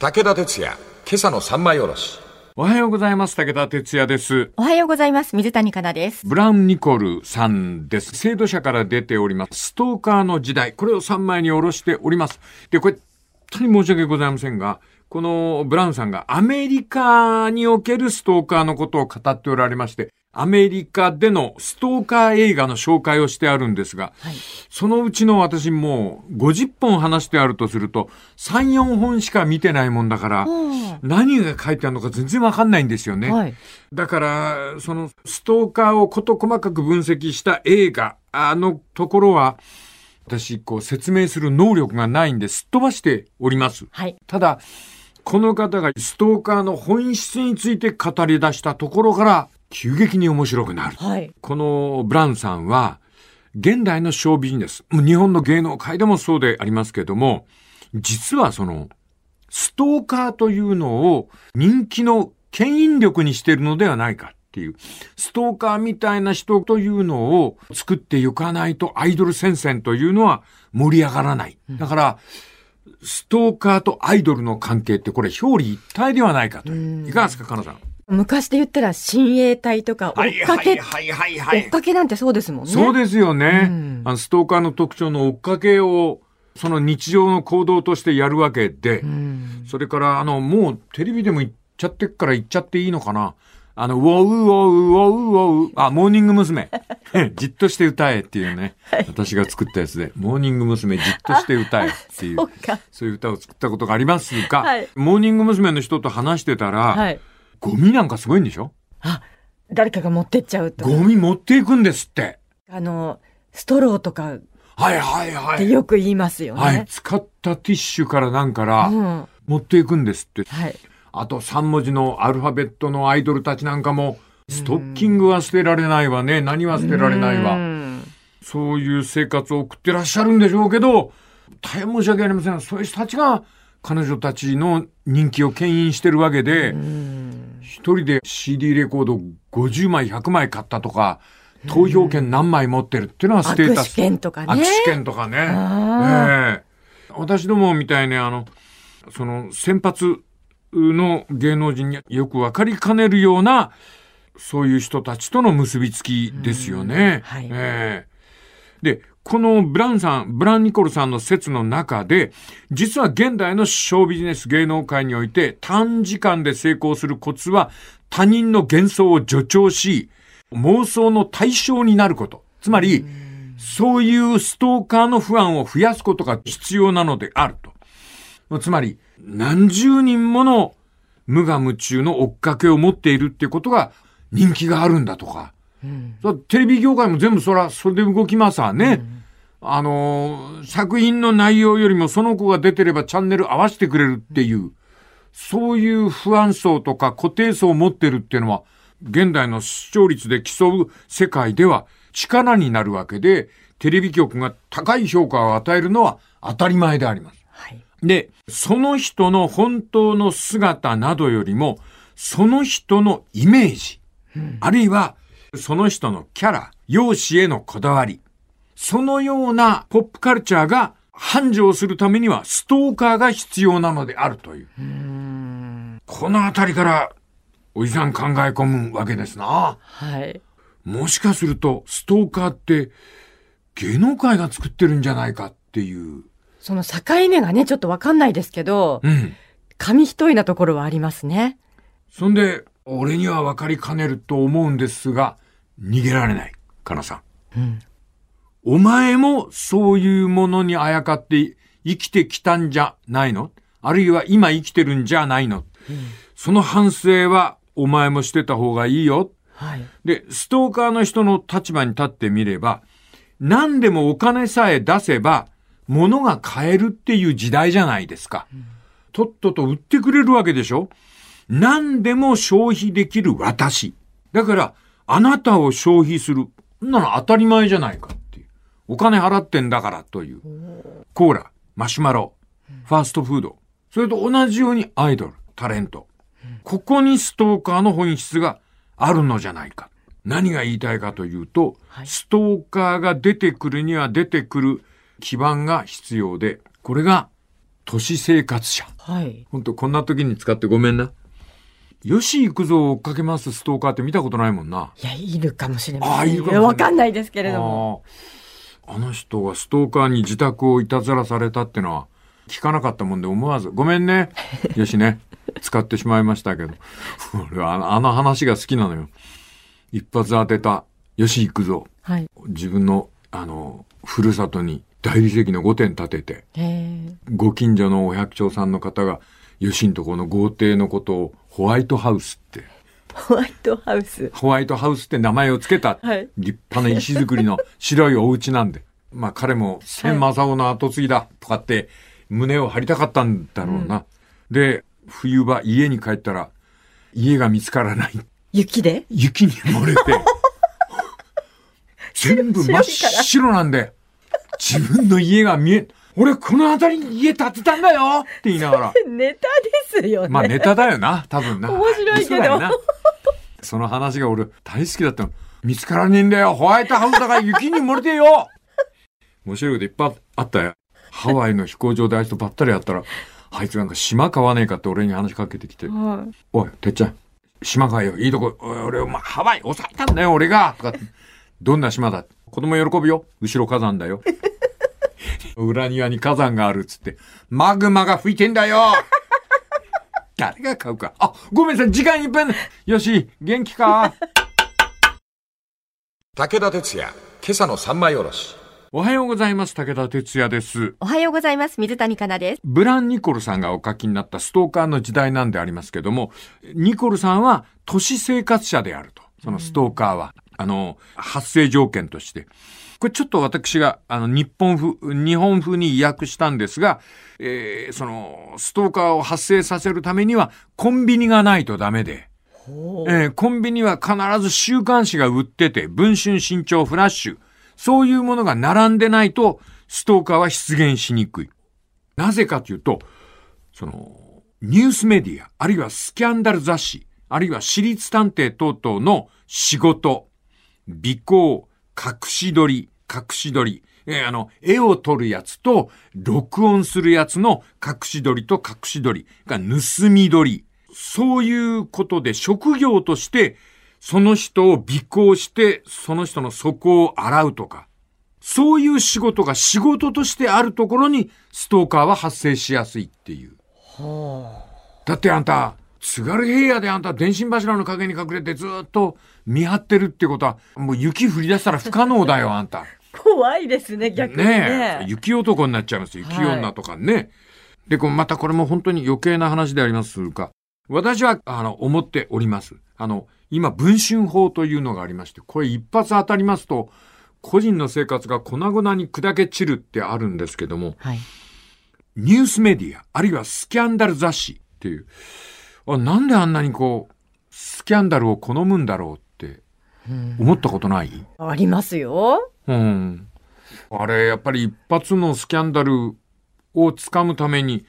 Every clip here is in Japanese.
武田鉄矢、今朝の三枚おろし。おはようございます。武田哲也です。おはようございます。水谷香奈です。ブラウン・ニコルさんです。制度者から出ております。ストーカーの時代。これを3枚に下ろしております。で、これ、本当に申し訳ございませんが、このブラウンさんがアメリカにおけるストーカーのことを語っておられまして、アメリカでのストーカー映画の紹介をしてあるんですが、はい。そのうちの私もう50本話してあるとすると、3、4本しか見てないもんだから、何が書いてあるのか全然わかんないんですよね。はい。だから、そのストーカーを事細かく分析した映画、あのところは、私、こう説明する能力がないんですっ飛ばしております。はい。ただ、この方がストーカーの本質について語り出したところから、急激に面白くなる。はい。このブラウンさんは、現代のショービジネス、もう日本の芸能界でもそうでありますけども、実はその、ストーカーというのを人気の牽引力にしているのではないかっていう、ストーカーみたいな人というのを作っていかないとアイドル戦線というのは盛り上がらない。だから、ストーカーとアイドルの関係ってこれ表裏一体ではないかという。いかがですか、かなさん？昔で言ったら親衛隊とか追っかけ、はいはいは追っかけなんてそうですもんね。そうですよね。うんあのストーカーの特徴の追っかけを、その日常の行動としてやるわけで、うん。それから、あの、もうテレビでも言っちゃってっから言っちゃっていいのかな。あの、ウォウウォウウォウウォウ、あ、モーニング娘。じっとして歌えっていうね、私が作ったやつで、モーニング娘。じっとして歌えっていうそ、うか。そういう歌を作ったことがありますが、はいモーニング娘。の人と話してたら、はい。ゴミなんかすごいんでしょ？あ、誰かが持ってっちゃうとか。ゴミ持っていくんですって。あの、ストローとかっはいはいはい。てよく言いますよね。はい。使ったティッシュからなんから、うん。持っていくんですって。はい。あと3文字のアルファベットのアイドルたちなんかも、ストッキングは捨てられないわね。何は捨てられないうわ。んそういう生活を送ってらっしゃるんでしょうけど、大変申し訳ありません。そういう人たちが彼女たちの人気を牽引してるわけで、一人で CD レコード50枚、100枚買ったとか、投票権何枚持ってるっていうのはステータス。握手券とかね。握手券とかね。あええ。私どもみたいにあの、その先発の芸能人によくわかりかねるような、そういう人たちとの結びつきですよね。はい。ええ。で、このブラウンさん、ブラウン・ニコルさんの説の中で、実は現代のショービジネス芸能界において短時間で成功するコツは他人の幻想を助長し、妄想の対象になること。つまり、そういうストーカーの不安を増やすことが必要なのであると。つまり、何十人もの無我夢中の追っかけを持っているっていうことが人気があるんだとか。そテレビ業界も全部そら、それで動きますわね。あのー作品の内容よりもその子が出てればチャンネル合わせてくれるっていう、そういう不安層とか固定層を持ってるっていうのは、現代の視聴率で競う世界では力になるわけで、テレビ局が高い評価を与えるのは当たり前であります。はい。で、その人の本当の姿などよりも、その人のイメージ、あるいはその人のキャラ、容姿へのこだわり、そのようなポップカルチャーが繁盛するためにはストーカーが必要なのであるという。このあたりから、おじさん考え込むわけですな。はい。もしかすると、ストーカーって芸能界が作ってるんじゃないかっていう。その境目がね、ちょっとわかんないですけど、うん。紙一重なところはありますね。そんで、俺には分かりかねると思うんですが、逃げられない、かなさん。うん。お前もそういうものにあやかって生きてきたんじゃないの？あるいは今生きてるんじゃないの、その反省はお前もしてた方がいいよ。はい。で、ストーカーの人の立場に立ってみれば、何でもお金さえ出せば、物が買えるっていう時代じゃないですか。とっとと売ってくれるわけでしょ？何でも消費できる私。だから、あなたを消費する。なの当たり前じゃないか。お金払ってんだからという。コーラ、マシュマロ、ファーストフード。それと同じようにアイドル、タレント。ここにストーカーの本質があるのじゃないか。何が言いたいかというと、はいストーカーが出てくるには出てくる基盤が必要で、これが都市生活者。はい。ほんと、こんな時に使ってごめんな。吉幾三を追っかけますストーカーって見たことないもんな。いや、いるかもしれません。あいるかもしれないわかんないですけれども。あの人がストーカーに自宅をいたずらされたってのは聞かなかったもんで思わず、ごめんね。よしね。使ってしまいましたけど。俺はあの話が好きなのよ。一発当てた吉幾三。はい。自分の、あの、ふるさとに大理石の5点建てて。ご近所のお百姓さんの方が、吉んとこの豪邸のことをホワイトハウスって、ホワイトハウス。ホワイトハウスって名前をつけた、はい立派な石造りの 白いお家なんで。まあ彼も千正夫の後継ぎだとかって胸を張りたかったんだろうな。で、冬場家に帰ったら家が見つからない。雪で？雪に漏れて、全部真っ白なんで、自分の家が見え、俺この辺りに家建てたんだよって言いながら。ネタですよね。まあネタだよな、多分な。面白いけどその話が俺大好きだったの。見つからねえんだよ。ホワイトハウスだから雪に漏れてよ面白いこといっぱいあったよ。ハワイの飛行場であいつとばったりやったら、あいつなんか島買わねえかって俺に話しかけてきて、はい。おい、てっちゃん、島買えよ。いいとこ、俺、まあ、ハワイ抑えたんだよ、俺がとかどんな島だ子供喜ぶよ。後ろ火山だよ。裏庭に火山があるっつって、マグマが吹いてんだよ 誰が買うか。あ、ごめんなさい、時間いっぱいね。よし、元気か？武田鉄矢、今朝の三枚おろし。おはようございます。武田哲也です。おはようございます。水谷香奈です。ブラン・ニコルさんがお書きになったストーカーの時代なんでありますけども、ニコルさんは都市生活者であると。そのストーカーは。あの、発生条件として。これちょっと私が、あの、日本風、日本風に訳したんですが、えーその、ストーカーを発生させるためには、コンビニがないとダメで、えーコンビニは必ず週刊誌が売ってて、文春新潮フラッシュ、そういうものが並んでないと、ストーカーは出現しにくい。なぜかというと、その、ニュースメディア、あるいはスキャンダル雑誌、あるいは私立探偵等々の仕事、尾行、隠し撮り、隠し撮り、えーあの、絵を撮るやつと、録音するやつの隠し撮りと隠し撮りが盗み撮り。そういうことで職業として、その人を尾行して、その人の底を洗うとか、そういう仕事が仕事としてあるところに、ストーカーは発生しやすいっていう。だってあんた、津軽平野であんた電信柱の陰に隠れてずっと見張ってるってことは、もう雪降り出したら不可能だよ、あんた。怖いですね、逆にね。ねえ。雪男になっちゃいますよ。雪女とかね。で、こうまたこれも本当に余計な話でありますが、私は、あの、思っております。あの、今、文春法というのがありまして、これ一発当たりますと、個人の生活が粉々に砕け散るってあるんですけども、はい。ニュースメディア、あるいはスキャンダル雑誌っていう、あなんであんなにこう、スキャンダルを好むんだろうって思ったことない？ありますよ。うん。あれ、やっぱり一発のスキャンダルをつかむために、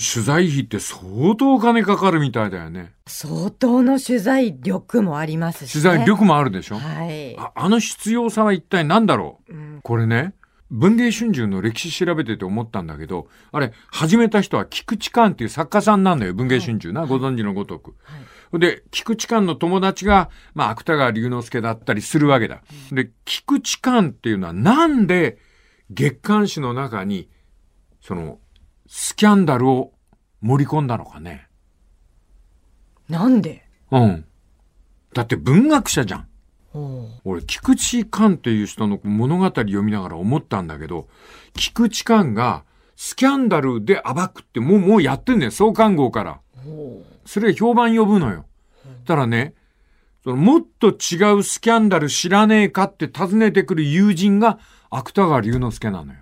取材費って相当お金かかるみたいだよね。相当の取材力もありますし、ね。取材力もあるでしょ、はい。ああの必要さは一体何だろう、うんこれね、文藝春秋の歴史調べてて思ったんだけど、あれ、始めた人は菊池寛っていう作家さんなんだよ、文藝春秋な、ご存知のごとく。で、菊池寛の友達が、まあ、芥川龍之介だったりするわけだ。で、菊池寛っていうのはなんで月刊誌の中に、その、スキャンダルを盛り込んだのかね。なんで？うん。だって文学者じゃん。俺、菊池寛っていう人の物語読みながら思ったんだけど、菊池寛がスキャンダルで暴くってもう、もうやってんねん、創刊号から。それ評判呼ぶのよ。たらね、そのもっと違うスキャンダル知らねえかって尋ねてくる友人が芥川龍之介なのよ。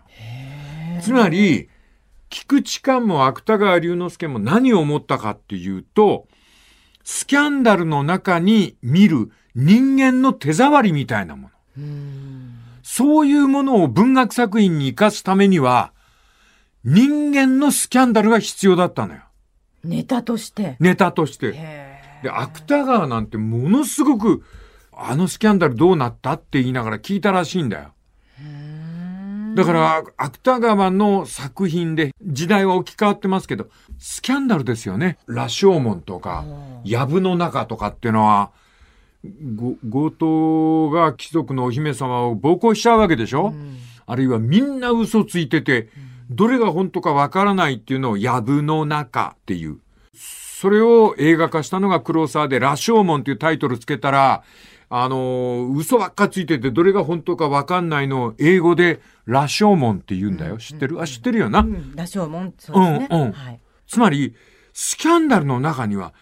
つまり、菊池寛も芥川龍之介も何を思ったかっていうと、スキャンダルの中に見る人間の手触りみたいなもの。そういうものを文学作品に生かすためには、人間のスキャンダルが必要だったのよ。ネタとして。ネタとして。へで、芥川なんてものすごく、あのスキャンダルどうなったって言いながら聞いたらしいんだよ。だから、芥川の作品で時代は置き換わってますけど、スキャンダルですよね。羅生門とか、藪の中とかっていうのは、ご強盗が貴族のお姫様を暴行しちゃうわけでしょ、あるいはみんな嘘ついてて、どれが本当かわからないっていうのを藪の中っていう。それを映画化したのが黒沢で、羅生門っていうタイトルつけたら、あのー嘘ばっかついててどれが本当かわかんないのを英語で羅生門って言うんだよ。知ってる？あ、知ってるよな。うん、羅生門、そうですね。うんうんはい。つまり、スキャンダルの中には、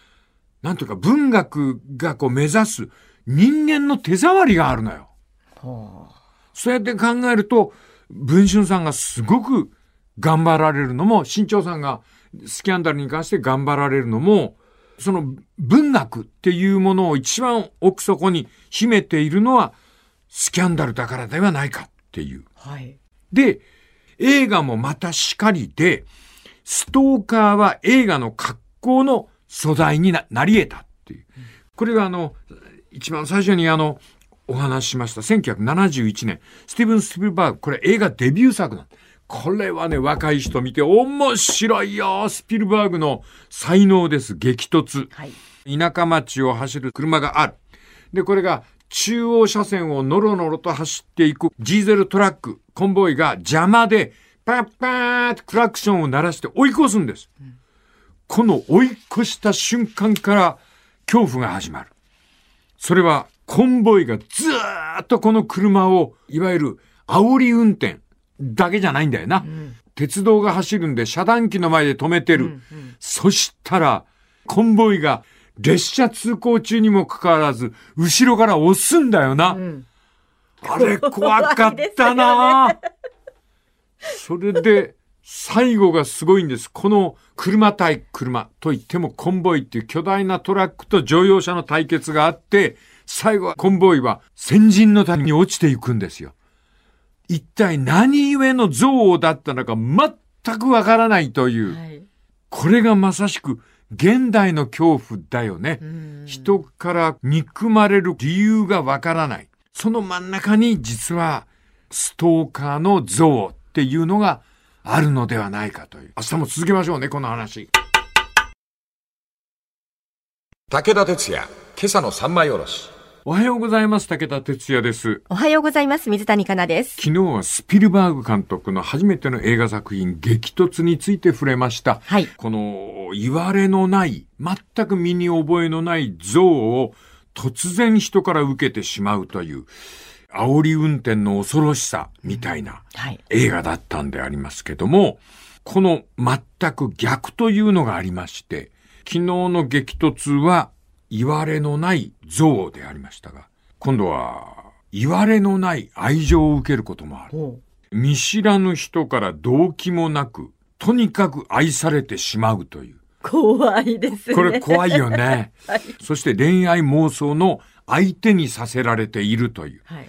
なんというか文学がこう目指す人間の手触りがあるのよ。ほそうやって考えると、文春さんがすごく頑張られるのも、新潮さんがスキャンダルに関して頑張られるのも、その文学っていうものを一番奥底に秘めているのは、スキャンダルだからではないかっていう。うはい。で、映画もまたしかりで、ストーカーは映画の格好の素材にななり得たっていう。これがあの、一番最初にあの、お話ししました。1971年、スティーブン・スピルバーグ、これ映画デビュー作なんこれはね、若い人見て面白いよスピルバーグの才能です。激突。はい。田舎町を走る車がある。で、これが中央車線をノロノロと走っていくディーゼルトラック、コンボイが邪魔で、パッパーってクラクションを鳴らして追い越すんです。この追い越した瞬間から恐怖が始まる。それはコンボイがずーっとこの車を、いわゆる煽り運転だけじゃないんだよな。鉄道が走るんで遮断機の前で止めてる。そしたら、コンボイが列車通行中にもかかわらず、後ろから押すんだよな。んあれ怖かったな、それで、最後がすごいんです。この車対車といってもコンボイっていう巨大なトラックと乗用車の対決があって、最後はコンボイは先人の谷に落ちていくんですよ。一体何故の憎悪だったのか全くわからないという。はい。これがまさしく現代の恐怖だよね。人から憎まれる理由がわからない。その真ん中に実はストーカーの像っていうのがあるのではないかという。明日も続けましょうね、この話。武田鉄矢、今朝の三枚おろし。おはようございます。武田哲也です。おはようございます。水谷香奈です。昨日はスピルバーグ監督の初めての映画作品、激突について触れました。はいこの、言われのない、全く身に覚えのない像を突然人から受けてしまうという、煽り運転の恐ろしさみたいなはい。映画だったんでありますけども、この全く逆というのがありまして、昨日の激突は言われのない像でありましたが、今度は言われのない愛情を受けることもある。ほ見知らぬ人から動機もなく、とにかく愛されてしまうという。う。怖いですね。これ怖いよね。はい。そして恋愛妄想の相手にさせられているという。はい。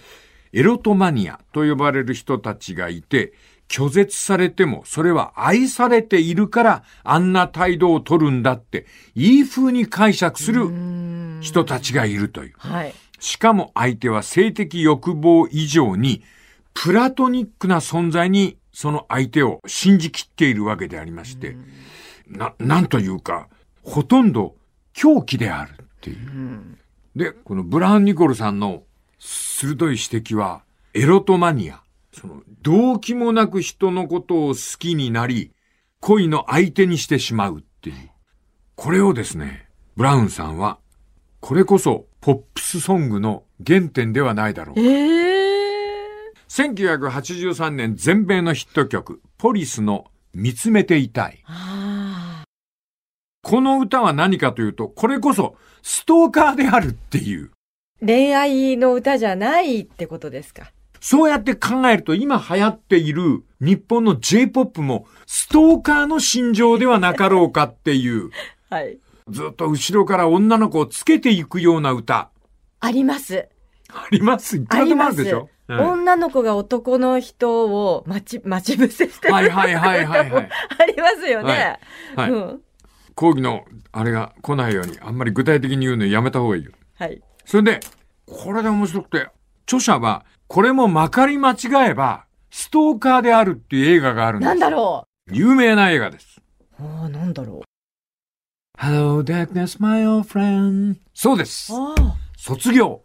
エロトマニアと呼ばれる人たちがいて、拒絶されても、それは愛されているから、あんな態度を取るんだって、いい風に解釈する人たちがいるという。はい。しかも相手は性的欲望以上に、プラトニックな存在に、その相手を信じきっているわけでありまして、な、なんというか、ほとんど狂気であるっていう。で、このブラウン・ニコルさんの鋭い指摘は、エロトマニア。その、動機もなく人のことを好きになり、恋の相手にしてしまうっていう。これをですね、ブラウンさんは、これこそポップスソングの原点ではないだろう。ええ1983年全米のヒット曲、ポリスの見つめていたい。あこの歌は何かというと、これこそストーカーであるっていう。ー恋愛の歌じゃないってことですか。そうやって考えると今流行っている日本の J-POP もストーカーの心情ではなかろうかっていう、はい。ずっと後ろから女の子をつけていくような歌。あります。あります？いくあらでもあるでしょ？はい女の子が男の人を待ち、待ち伏せしてる。はいはいはいはいはい。ありますよね。はいうん。講義のあれが来ないように、あんまり具体的に言うのやめた方がいいよ。はい。それで、これで面白くて、著者は、これもまかり間違えば、ストーカーであるっていう映画があるんです。なんだろ有名な映画です。う。ああ、なんだろ Hello, darkness, my old friend. そうです。卒業。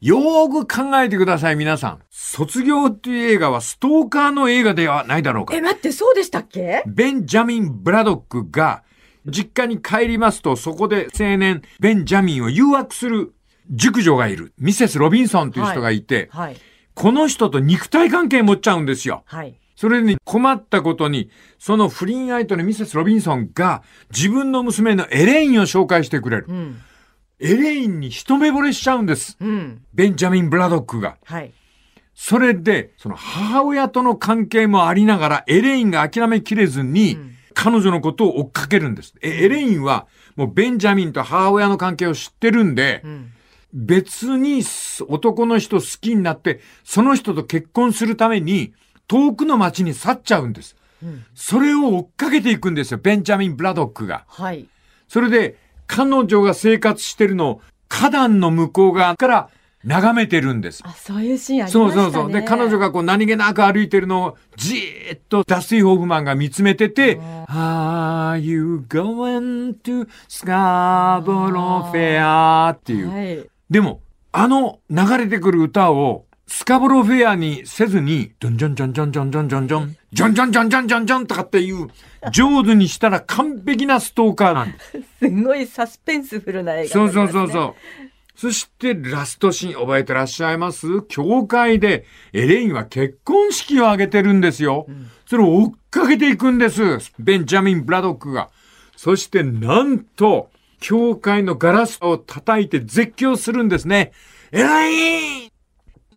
よーく考えてください、皆さん。卒業っていう映画はストーカーの映画ではないだろうかえ、。待って、そうでしたっけ？ベンジャミン・ブラドックが実家に帰りますと、そこで青年ベンジャミンを誘惑する熟女がいる。ミセス・ロビンソンという人がいて、はい。この人と肉体関係持っちゃうんですよ。はい。それに困ったことに、その不倫相手のミセス・ロビンソンが自分の娘のエレインを紹介してくれる。うん。エレインに一目惚れしちゃうんです。うん。ベンジャミン・ブラドックが。はい。それで、その母親との関係もありながら、エレインが諦めきれずに、彼女のことを追っかけるんです。えエレインは、もうベンジャミンと母親の関係を知ってるんで、ん別に男の人好きになって、その人と結婚するために、遠くの町に去っちゃうんです。それを追っかけていくんですよ、ベンジャミン・ブラドックが。はい。それで、彼女が生活してるのを、花壇の向こう側から眺めてるんです。あ、そういうシーンありましたね。うそうそう。で、彼女がこう何気なく歩いてるのをじーっとダスティン・ホフマンが見つめてて、Are you going to Scarborough Fair? っていう。はい。でも、あの流れてくる歌をスカボロフェアにせずに、ジョンジョンジョンジョンジョンジョンジョンジョン、ジョンジョンジョンジョンジョンジョンとかっていう、上手にしたら完璧なストーカーなんです。すごいサスペンスフルな映画そうそうそうう。そう。そしてラストシーン覚えてらっしゃいます教会でエレインは結婚式を挙げてるんですよ。それを追っかけていくんです。ベンジャミン・ブラドックが。そしてなんと、教会のガラスを叩いて絶叫するんですね。エレイン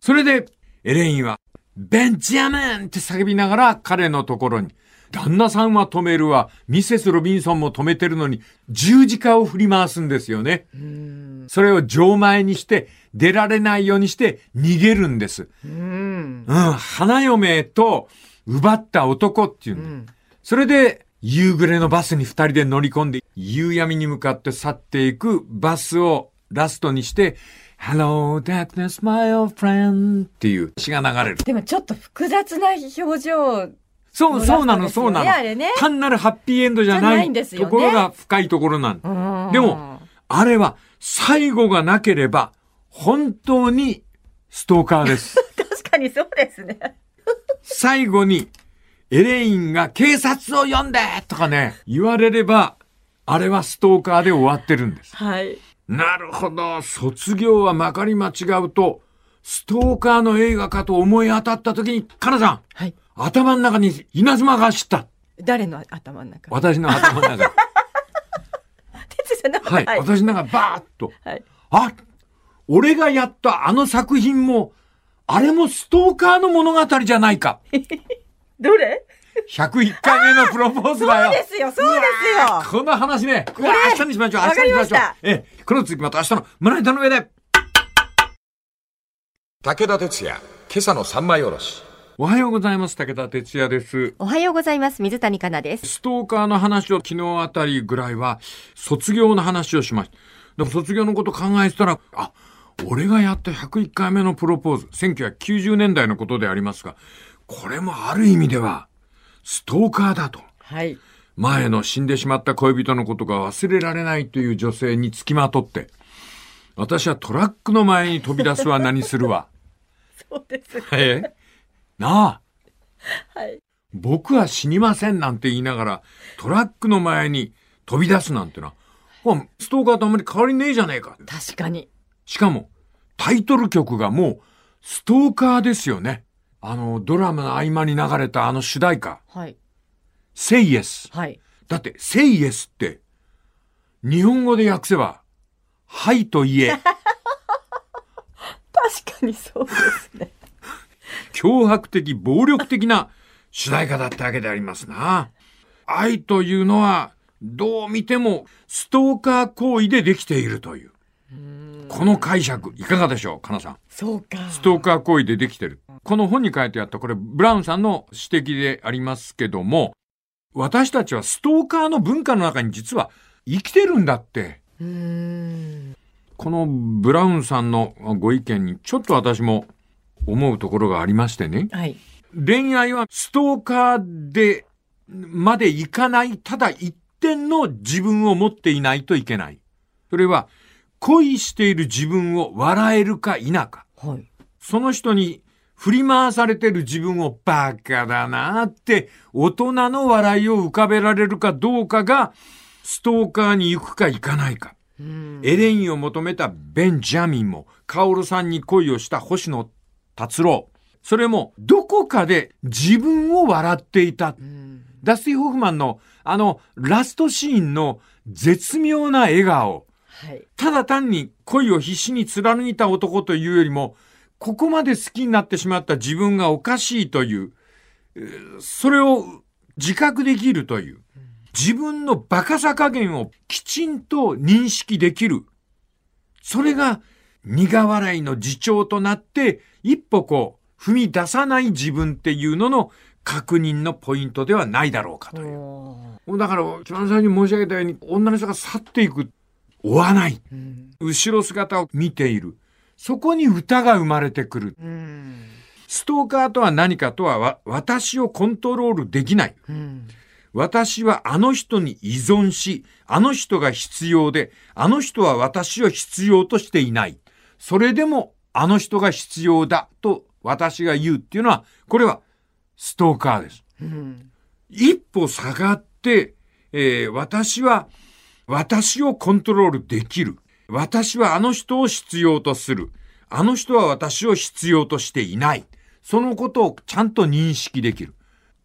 それで、エレインは、ベンジャミンって叫びながら彼のところに、旦那さんは止めるわ、ミセス・ロビンソンも止めてるのに、十字架を振り回すんですよね。それを錠前にして、出られないようにして逃げるんです。うん。うん、花嫁と奪った男っていうんだ。それで、夕暮れのバスに二人で乗り込んで、夕闇に向かって去っていくバスをラストにして、Hello, darkness, my old friend っていう詩が流れる。でもちょっと複雑な表情。そう、そうなの、そうなのねあれね。単なるハッピーエンドじゃないねところが深いところなんだ。うんでも、あれは最後がなければ、本当にストーカーです。確かにそうですね。最後に、エレインが警察を呼んでとかね、言われれば、あれはストーカーで終わってるんです。はい。なるほど。卒業はまかり間違うと、ストーカーの映画かと思い当たった時に、かなさん、はい。頭の中に稲妻が走った。誰の頭の中？私の頭の中。哲さんのはい。はい。私の中バーッと。はい。あ、俺がやったあの作品も、あれもストーカーの物語じゃないか。どれ？101回目のプロポーズだよ。そうですよ、そうですよ。この話ね、これ明日にしましょう、明日にしましょうりました。ええ、この続きまた明日の胸板の上で。武田鉄矢、今朝の三枚おろし。おはようございます。武田哲也です。おはようございます。水谷香奈です。ストーカーの話を昨日あたりぐらいは、卒業の話をしました。でも卒業のこと考えてたら、あ、俺がやった101回目のプロポーズ、1990年代のことでありますが、これもある意味では、ストーカーだと。はい。前の死んでしまった恋人のことが忘れられないという女性につきまとって、私はトラックの前に飛び出すわ何するわ。そうです。ええ？なあ。はい。僕は死にませんなんて言いながら、トラックの前に飛び出すなんてな。まあストーカーとあんまり変わりねえじゃねえか。確かに。しかも、タイトル曲がもう、ストーカーですよね。あの、ドラマの合間に流れたあの主題歌、はい。Say Yes。はい。だって、Say Yes って、日本語で訳せば、はいと言え、確かにそうですね。脅迫的、暴力的な主題歌だったわけでありますな。愛というのは、どう見てもストーカー行為でできているという。この解釈、いかがでしょう、かなさん。そうか。ストーカー行為でできてる。この本に書いてあった、これ、ブラウンさんの指摘でありますけども、私たちはストーカーの文化の中に実は生きてるんだって。このブラウンさんのご意見にちょっと私も思うところがありましてね。はい。恋愛はストーカーで、までいかない、ただ一点の自分を持っていないといけない。それは、恋している自分を笑えるか否か。はい。その人に振り回されてる自分をバカだなって大人の笑いを浮かべられるかどうかがストーカーに行くか行かないか。エレインを求めたベンジャミンも、カオルさんに恋をした星野達郎。それも、どこかで自分を笑っていた。ダスティ・ホフマンの、あの、ラストシーンの絶妙な笑顔。はい。ただ単に恋を必死に貫いた男というよりも、ここまで好きになってしまった自分がおかしいという、えーそれを自覚できるという、自分のバカさ加減をきちんと認識できる。それが苦笑いの自重となって、一歩こう、踏み出さない自分っていうのの確認のポイントではないだろうかという。だから、一番最初に申し上げたように、女の人が去っていく。追わない。うん後ろ姿を見ている。そこに歌が生まれてくる。うんストーカーとは何かとは、わ私をコントロールできない。うん私はあの人に依存し、あの人が必要で、あの人は私を必要としていない。それでも、あの人が必要だと私が言うっていうのは、これはストーカーです。うん一歩下がって、えー私は、私をコントロールできる。私はあの人を必要とする。あの人は私を必要としていない。そのことをちゃんと認識できる。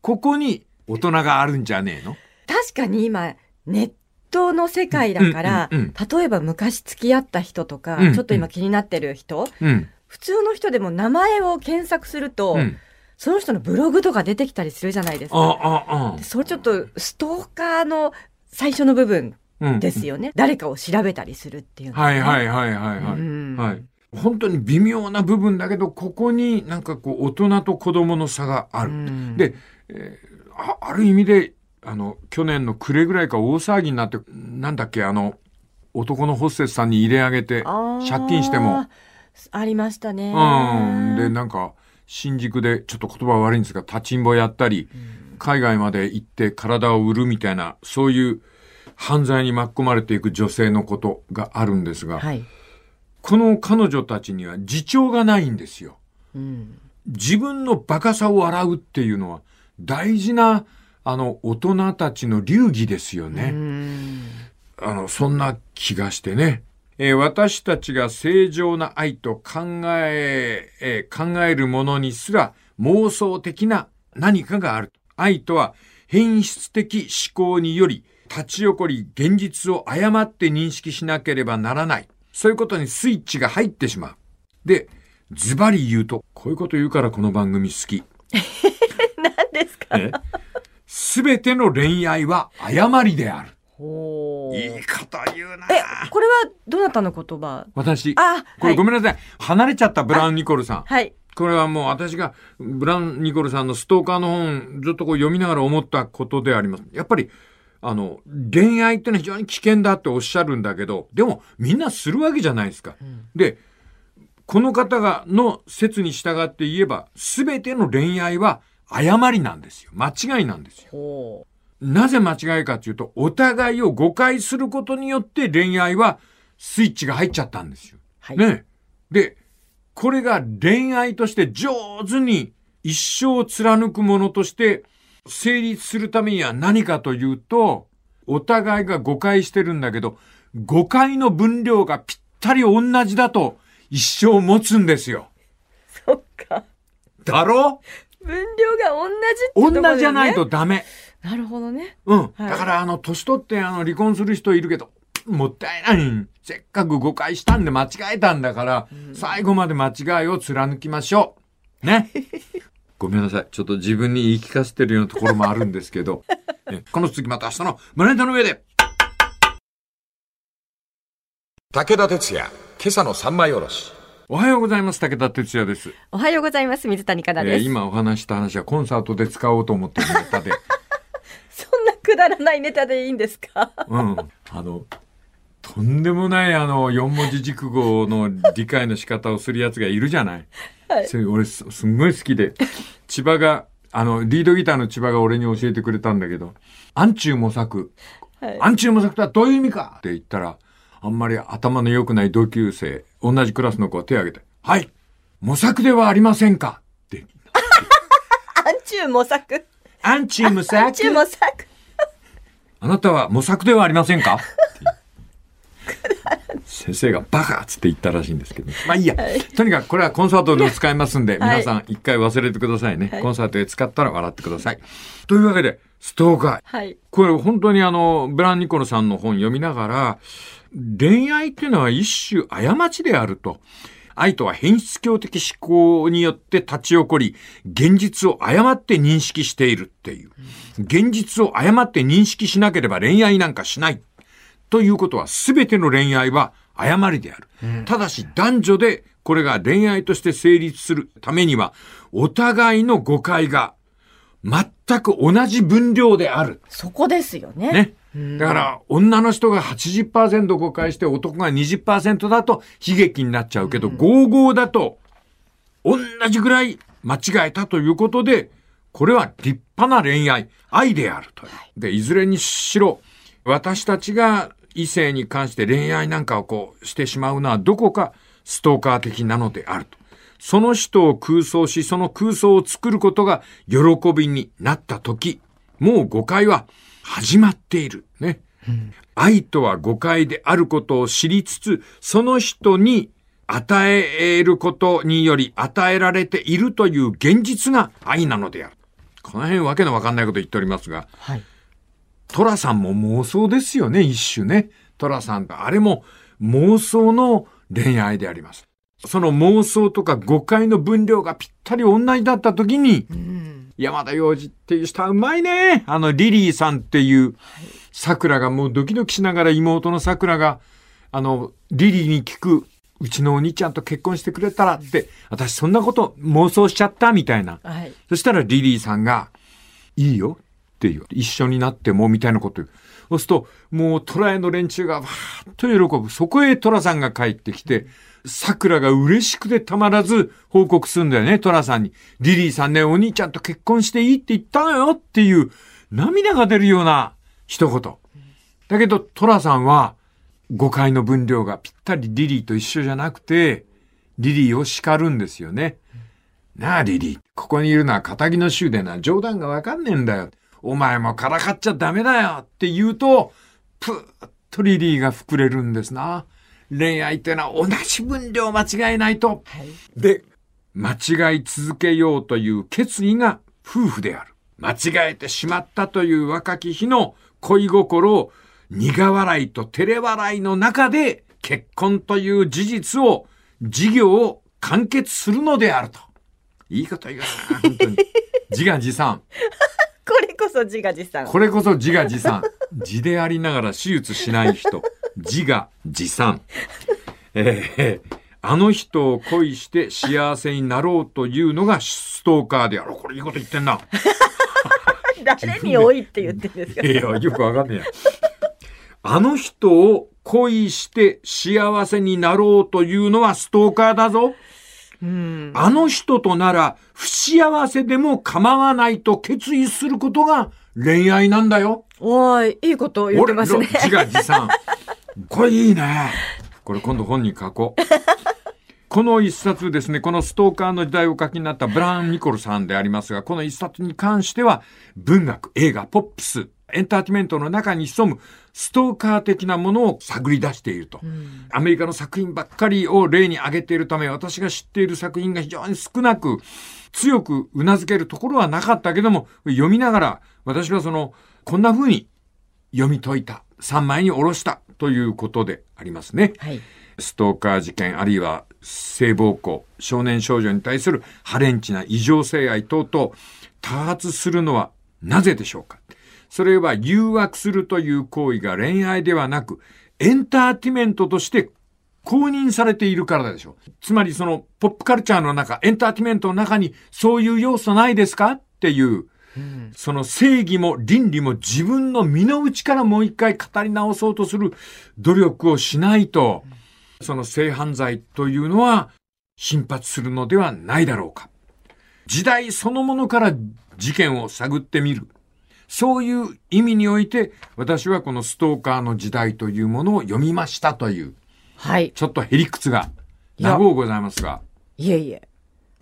ここに大人があるんじゃねえの？確かに今、ネットの世界だから、うんうんうん例えば昔付き合った人とか、うんうんちょっと今気になってる人、うん。普通の人でも名前を検索すると、うん。その人のブログとか出てきたりするじゃないですか。あ、あ、あで。それちょっとストーカーの最初の部分うん。ですよね。誰かを調べたりするっていうね、はいはいはいはいはい。うんはい。本当に微妙な部分だけど、ここになんかこう大人と子供の差がある。うんで、えーあある意味で、あの、去年の暮れぐらいか大騒ぎになって、なんだっけ、あの、男のホステスさんに入れ上げて、借金しても、ありましたね。うん。で、なんか、新宿で、ちょっと言葉悪いんですが、立ちんぼやったり、海外まで行って体を売るみたいな、そういう犯罪に巻き込まれていく女性のことがあるんですが、はい。この彼女たちには自重がないんですよ。うん。自分のバカさを笑うっていうのは大事な、あの、大人たちの流儀ですよね。うんあの、そんな気がしてね。えー私たちが正常な愛と考え、えー考えるものにすら妄想的な何かがある。愛とは変質的思考により立ち起こり現実を誤って認識しなければならない。そういうことにスイッチが入ってしまう。で、ズバリ言うと、こういうこと言うからこの番組好き。何ですか？すべての恋愛は誤りである。ほういいこと言うなえ、これはどなたの言葉？私、あ、こはいれごめんなさい。離れちゃったブラウン・ニコルさん。はい。これはもう私がブラウン・ニコルさんのストーカーの本、ずっとこう読みながら思ったことであります。やっぱり、あの、恋愛ってのは非常に危険だっておっしゃるんだけど、でもみんなするわけじゃないですか。で、この方が、の説に従って言えば、すべての恋愛は誤りなんですよ。間違いなんですよ。ほなぜ間違いかというと、お互いを誤解することによって恋愛はスイッチが入っちゃったんですよ。はい。ね。で、これが恋愛として上手に一生貫くものとして成立するためには何かというと、お互いが誤解してるんだけど、誤解の分量がぴったり同じだと一生持つんですよ。そっか。だろ？分量が同じってところ同じじゃないとね。ダメ。なるほどね。うん。はいだから、あの、年取って、あの、離婚する人いるけど、もったいない。せっかく誤解したんで間違えたんだから、最後まで間違いを貫きましょう。ね？ごめんなさい。ちょっと自分に言い聞かせてるようなところもあるんですけど、ねこの続きまた明日の胸板の上で。武田鉄矢、今朝の三枚おろし。おはようございます。武田哲也です。おはようございます。水谷香えー奈です。今お話した話はコンサートで使おうと思ってるネタで。そんなくだらないネタでいいんですか？うん。あの、とんでもないあの、四文字熟語の理解の仕方をするやつがいるじゃない。はいそれ俺す、すんごい好きで。千葉が、あの、リードギターの千葉が俺に教えてくれたんだけど、暗中模索。はい暗中模索とはどういう意味かって言ったら、あんまり頭の良くない同級生、同じクラスの子が手を挙げて、はい模索ではありませんか？って。暗中模索。暗中模索暗中模索。あなたは模索ではありませんか？先生がバカっつって言ったらしいんですけど。まあいいや。とにかくこれはコンサートでも使えますんで、はい皆さん一回忘れてくださいね。コンサートで使ったら笑ってください。というわけで、ストーカー。はい。これ本当にあの、ブラン・ニコルさんの本読みながら、恋愛っていうのは一種過ちであると。愛とは変質狂的思考によって立ち起こり、現実を誤って認識しているっていう。現実を誤って認識しなければ恋愛なんかしない。ということは全ての恋愛は誤りである。ただし男女でこれが恋愛として成立するためには、お互いの誤解が全く同じ分量である。そこですよね。ね。だから、女の人が80%誤解して男が20%だと悲劇になっちゃうけど、55だと同じぐらい間違えたということで、これは立派な恋愛、愛であるという。で、いずれにしろ、私たちが異性に関して恋愛なんかをこうしてしまうのはどこかストーカー的なのであると。その人を空想し、その空想を作ることが喜びになった時、もう誤解は始まっている。ね。うん愛とは誤解であることを知りつつ、その人に与えることにより与えられているという現実が愛なのである。この辺わけのわかんないこと言っておりますが、はい。トラさんも妄想ですよね、一種ね。トラさんと、あれも妄想の恋愛であります。その妄想とか誤解の分量がぴったり同じだった時に、山田洋次っていう人はうまいね。あの、リリーさんっていう、桜がもうドキドキしながら妹の桜が、あの、リリーに聞く、うちのお兄ちゃんと結婚してくれたらって、私そんなこと妄想しちゃったみたいな。はい。そしたらリリーさんが、いいよっていう。一緒になってもみたいなこと言う。そうすると、もうトラへの連中がわーっと喜ぶ。そこへトラさんが帰ってきて、桜が嬉しくてたまらず報告するんだよね、トラさんに。リリーさんね、お兄ちゃんと結婚していいって言ったのよっていう涙が出るような一言。だけど、トラさんは誤解の分量がぴったりリリーと一緒じゃなくて、リリーを叱るんですよね。なあ、リリー。ここにいるのは仇の衆でな。冗談がわかんねえんだよ。お前もからかっちゃダメだよって言うと、ぷーっとリリーが膨れるんですな。恋愛ってのは同じ分量間違えないと。で、間違い続けようという決意が夫婦である。間違えてしまったという若き日の恋心を苦笑いと照れ笑いの中で結婚という事実を、事業を完結するのであると。いいこと言うな、本当に。自画自賛。これこそ自画自賛。これこそ自画自賛。自でありながら手術しない人。自画自賛。えーあの人を恋して幸せになろうというのがストーカーである。これいいこと言ってんな。誰に多いって言ってるんですか？いや、よくわかんねえや。あの人を恋して幸せになろうというのはストーカーだぞ。うん。あの人となら不幸せでも構わないと決意することが恋愛なんだよ。おーい、いいこと言ってますね。俺自画自賛。これいいね。これ今度本に書こう。この一冊ですね、このストーカーの時代を書きになったブラン・ニコルさんでありますが、この一冊に関しては、文学、映画、ポップス、エンターテイメントの中に潜むストーカー的なものを探り出していると。アメリカの作品ばっかりを例に挙げているため、私が知っている作品が非常に少なく、強く頷けるところはなかったけども、読みながら、私はその、こんな風に読み解いた、三枚に下ろしたということでありますね。はい。ストーカー事件、あるいは性暴行、少年少女に対するハレンチな異常性愛等々、多発するのはなぜでしょうかそれは誘惑するという行為が恋愛ではなく、エンターテイメントとして公認されているからでしょう。つまりそのポップカルチャーの中、エンターテイメントの中にそういう要素ないですか？っていう、その正義も倫理も自分の身の内からもう一回語り直そうとする努力をしないと、その性犯罪というのは頻発するのではないだろうか。時代そのものから事件を探ってみる。そういう意味において、私はこのストーカーの時代というものを読みましたという、はい。ちょっとへりくつが、いや長うございますが。いえいえ。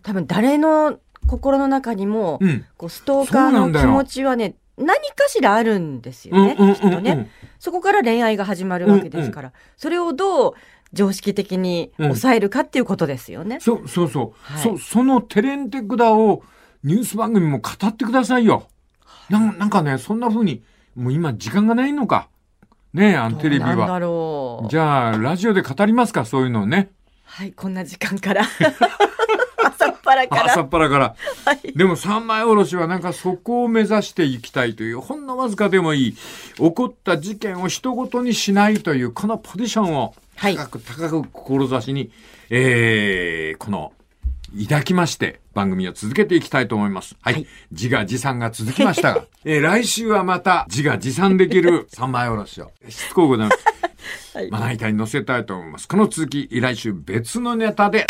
多分誰の心の中にも、うん。こうストーカーの気持ちはね、何かしらあるんですよね。うんうんうんうんきっとね。そこから恋愛が始まるわけですから、それをどう常識的に抑えるかっていうことですよね。そう、そうそう。はいそ、そのテレンテクダをニュース番組も語ってくださいよ。なんなんかね、そんな風に、もう今時間がないのか。ねえ、あのテレビどうなんだは。ろう。じゃあ、ラジオで語りますか、そういうのね。はい、こんな時間から。朝っぱらから。朝っぱらから。はい。でも三枚おろしはなんかそこを目指していきたいという、ほんのわずかでもいい、起こった事件を人ごとにしないという、このポジションをはい高く高く志に、えー、この、抱きまして、番組を続けていきたいと思います。はい。はい自画自賛が続きましたが、えー来週はまた自画自賛できる三枚おろしを、しつこうございます。はいまな板に載せたいと思います。この続き、来週別のネタで